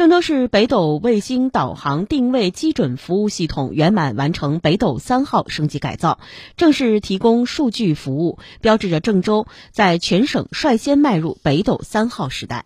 郑州市北斗卫星导航定位基准服务系统圆满完成北斗三号升级改造正式提供数据服务标志着郑州在全省率先迈入北斗三号时代。